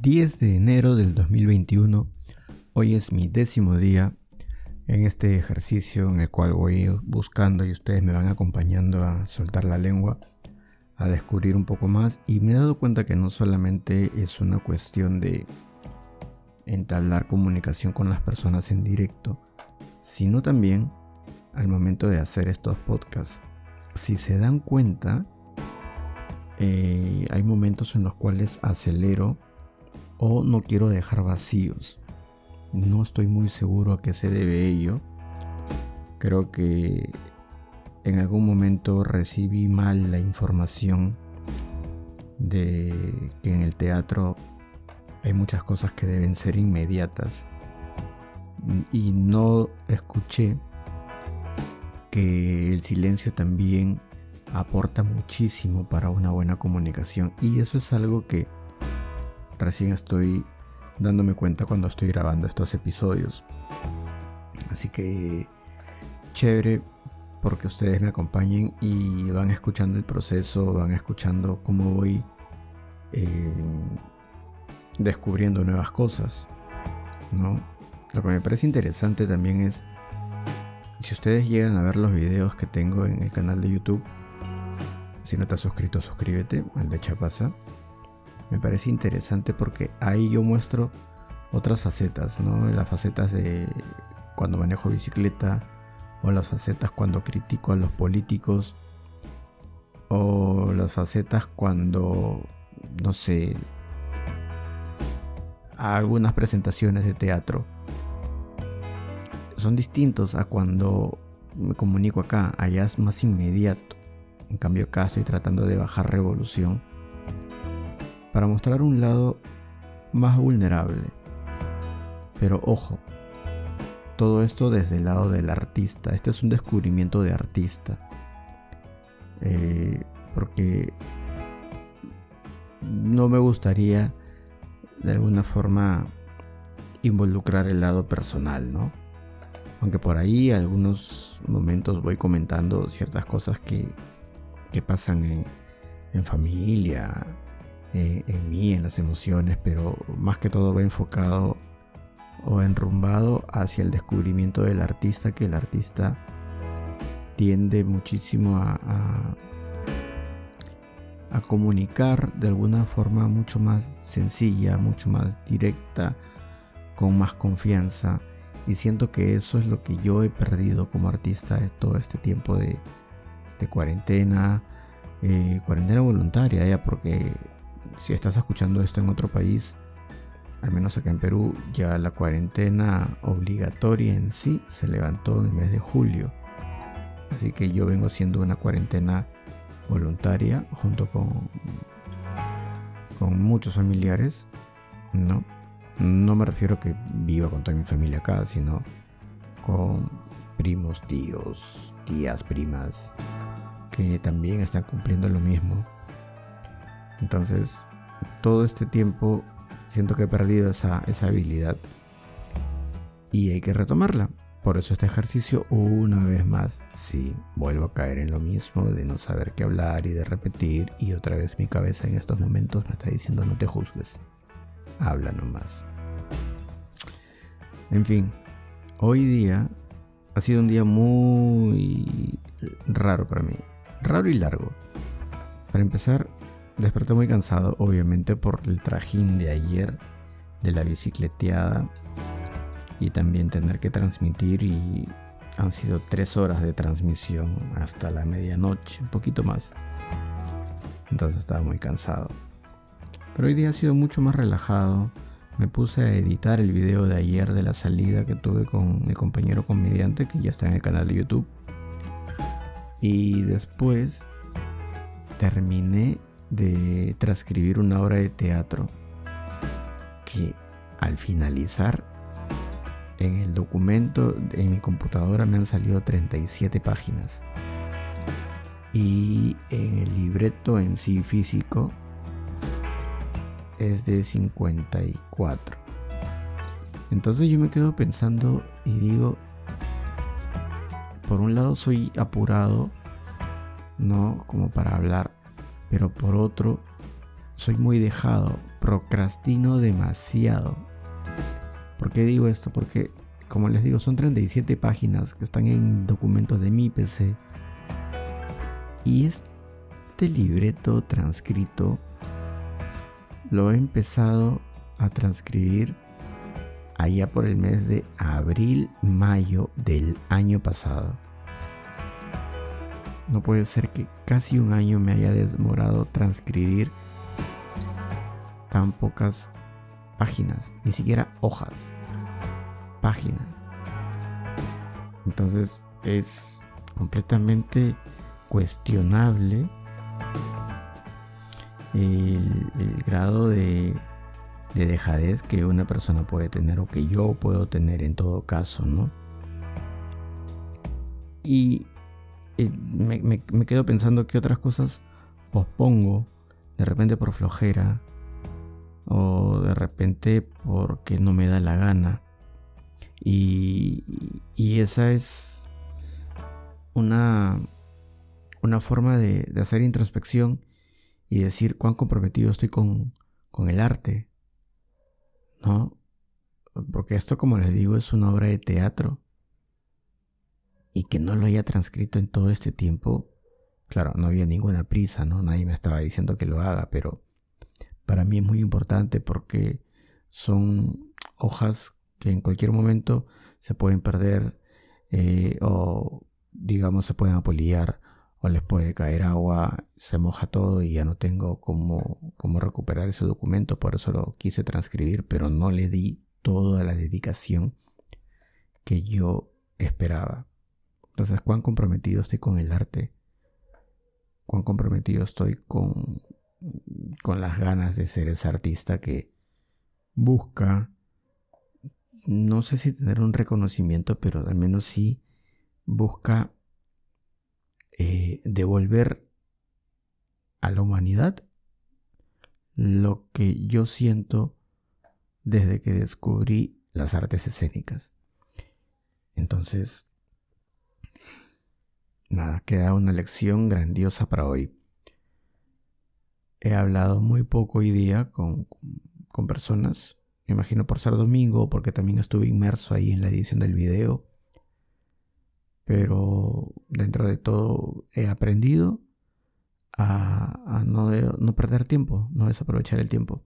10 de enero del 2021. Hoy es mi décimo día en este ejercicio en el cual voy buscando y ustedes me van acompañando a soltar la lengua, a descubrir un poco más y me he dado cuenta que no solamente es una cuestión de entablar comunicación con las personas en directo, sino también al momento de hacer estos podcasts. Si se dan cuenta, eh, hay momentos en los cuales acelero o no quiero dejar vacíos. No estoy muy seguro a qué se debe ello. Creo que en algún momento recibí mal la información de que en el teatro hay muchas cosas que deben ser inmediatas y no escuché que el silencio también aporta muchísimo para una buena comunicación y eso es algo que recién estoy dándome cuenta cuando estoy grabando estos episodios. Así que chévere porque ustedes me acompañen y van escuchando el proceso, van escuchando cómo voy eh, descubriendo nuevas cosas. ¿no? Lo que me parece interesante también es, si ustedes llegan a ver los videos que tengo en el canal de YouTube, si no estás suscrito, suscríbete al de Chapasa me parece interesante porque ahí yo muestro otras facetas, ¿no? Las facetas de cuando manejo bicicleta o las facetas cuando critico a los políticos o las facetas cuando, no sé, algunas presentaciones de teatro. Son distintos a cuando me comunico acá, allá es más inmediato. En cambio acá estoy tratando de bajar revolución para mostrar un lado más vulnerable. Pero ojo, todo esto desde el lado del artista. Este es un descubrimiento de artista. Eh, porque no me gustaría de alguna forma involucrar el lado personal, ¿no? Aunque por ahí algunos momentos voy comentando ciertas cosas que, que pasan en, en familia, eh, en mí, en las emociones, pero más que todo va enfocado o enrumbado hacia el descubrimiento del artista, que el artista tiende muchísimo a, a, comunicar de alguna forma mucho más sencilla, mucho más directa, con más confianza. Y siento que eso es lo que yo he perdido como artista todo este tiempo de, cuarentena, eh, cuarentena voluntaria, ya porque si estás escuchando esto en otro país, al menos acá en Perú, ya la cuarentena obligatoria en sí se levantó en el mes de julio. Así que yo vengo haciendo una cuarentena voluntaria junto con, con muchos familiares. No, no me refiero a que viva con toda mi familia acá, sino con primos, tíos, tías, primas, que también están cumpliendo lo mismo. Entonces, todo este tiempo siento que he perdido esa, habilidad y hay que retomarla. Por eso este ejercicio una vez más, sí, vuelvo a caer en lo mismo de no saber qué hablar y de repetir y otra vez mi cabeza en estos momentos me está diciendo no te juzgues, habla nomás. En fin, hoy día ha sido un día muy raro para mí, raro y largo. Para empezar, Desperté muy cansado, obviamente, por el trajín de ayer, de la bicicleteada y también tener que transmitir y han sido tres horas de transmisión hasta la medianoche, un poquito más. Entonces estaba muy cansado. Pero hoy día ha sido mucho más relajado. Me puse a editar el video de ayer de la salida que tuve con el compañero comediante que ya está en el canal de YouTube. Y después terminé de transcribir una obra de teatro que al finalizar en el documento en mi computadora me han salido 37 páginas. Y en el libreto en sí físico es de 54 entonces yo me quedo pensando y digo por un lado soy apurado no como para hablar pero por otro soy muy dejado, procrastino demasiado. ¿Por qué digo esto? Porque, como les digo, son 37 páginas que están en documentos de mi PC. Y este libreto transcrito lo he empezado a transcribir allá por el mes de abril, mayo del año pasado. No puede ser que casi un año me haya demorado transcribir tan pocas páginas, ni siquiera hojas, páginas. Entonces es completamente cuestionable el, grado de, de dejadez que una persona puede tener o que yo puedo tener en todo caso, ¿no? Y me, quedo pensando que otras cosas pospongo, de repente por flojera, o de repente porque no me da la gana. Y, y esa es una, una forma de, de, hacer introspección y decir cuán comprometido estoy con, con el arte, ¿no? Porque esto, como les digo, es una obra de teatro. Y que no lo haya transcrito en todo este tiempo, claro, no había ninguna prisa, ¿no? Nadie me estaba diciendo que lo haga, pero para mí es muy importante porque son hojas que en cualquier momento se pueden perder eh, o digamos se pueden apoliar o les puede caer agua, se moja todo y ya no tengo cómo, cómo recuperar ese documento, por eso lo quise transcribir, pero no le di toda la dedicación que yo esperaba. Entonces, cuán comprometido estoy con el arte, cuán comprometido estoy con, con las ganas de ser ese artista que busca, no sé si tener un reconocimiento, pero al menos sí busca eh, devolver a la humanidad lo que yo siento desde que descubrí las artes escénicas. Entonces, nada, queda una lección grandiosa para hoy. He hablado muy poco hoy día con, con personas, me imagino por ser domingo, porque también estuve inmerso ahí en la edición del video pero dentro de todo he aprendido a, no, no, perder tiempo, no desaprovechar el tiempo.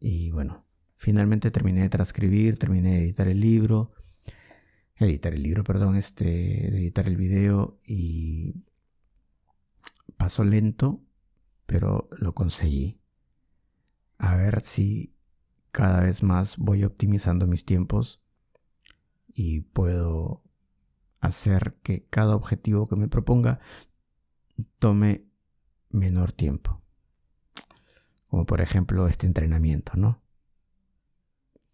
Y bueno, finalmente terminé de transcribir, terminé de editar el libro, editar el libro, perdón, este, editar el video y pasó lento, pero lo conseguí. A ver si cada vez más voy optimizando mis tiempos y puedo hacer que cada objetivo que me proponga tome menor tiempo. Como por ejemplo este entrenamiento, ¿no?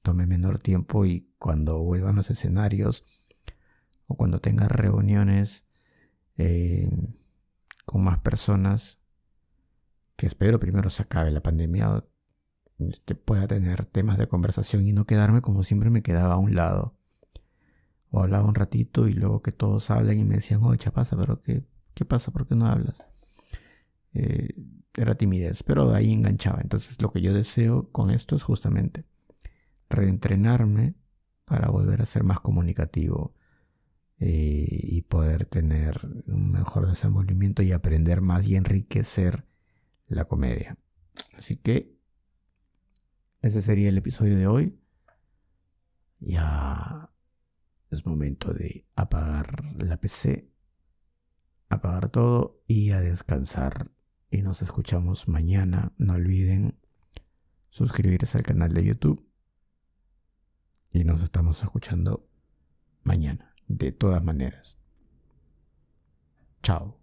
Tome menor tiempo y cuando vuelvan los escenarios o cuando tenga reuniones eh, con más personas, que espero primero se acabe la pandemia, este, pueda tener temas de conversación y no quedarme como siempre me quedaba a un lado o hablaba un ratito y luego que todos hablan y me decían, oye, pasa, pero qué, ¿qué pasa? ¿Por qué no hablas? Eh, era timidez, pero ahí enganchaba. Entonces lo que yo deseo con esto es justamente reentrenarme para volver a ser más comunicativo eh, y poder tener un mejor desenvolvimiento y aprender más y enriquecer la comedia. Así que ese sería el episodio de hoy. Ya es momento de apagar la PC, apagar todo y a descansar. Y nos escuchamos mañana. No olviden suscribirse al canal de YouTube. Y nos estamos escuchando mañana, de todas maneras. Chao.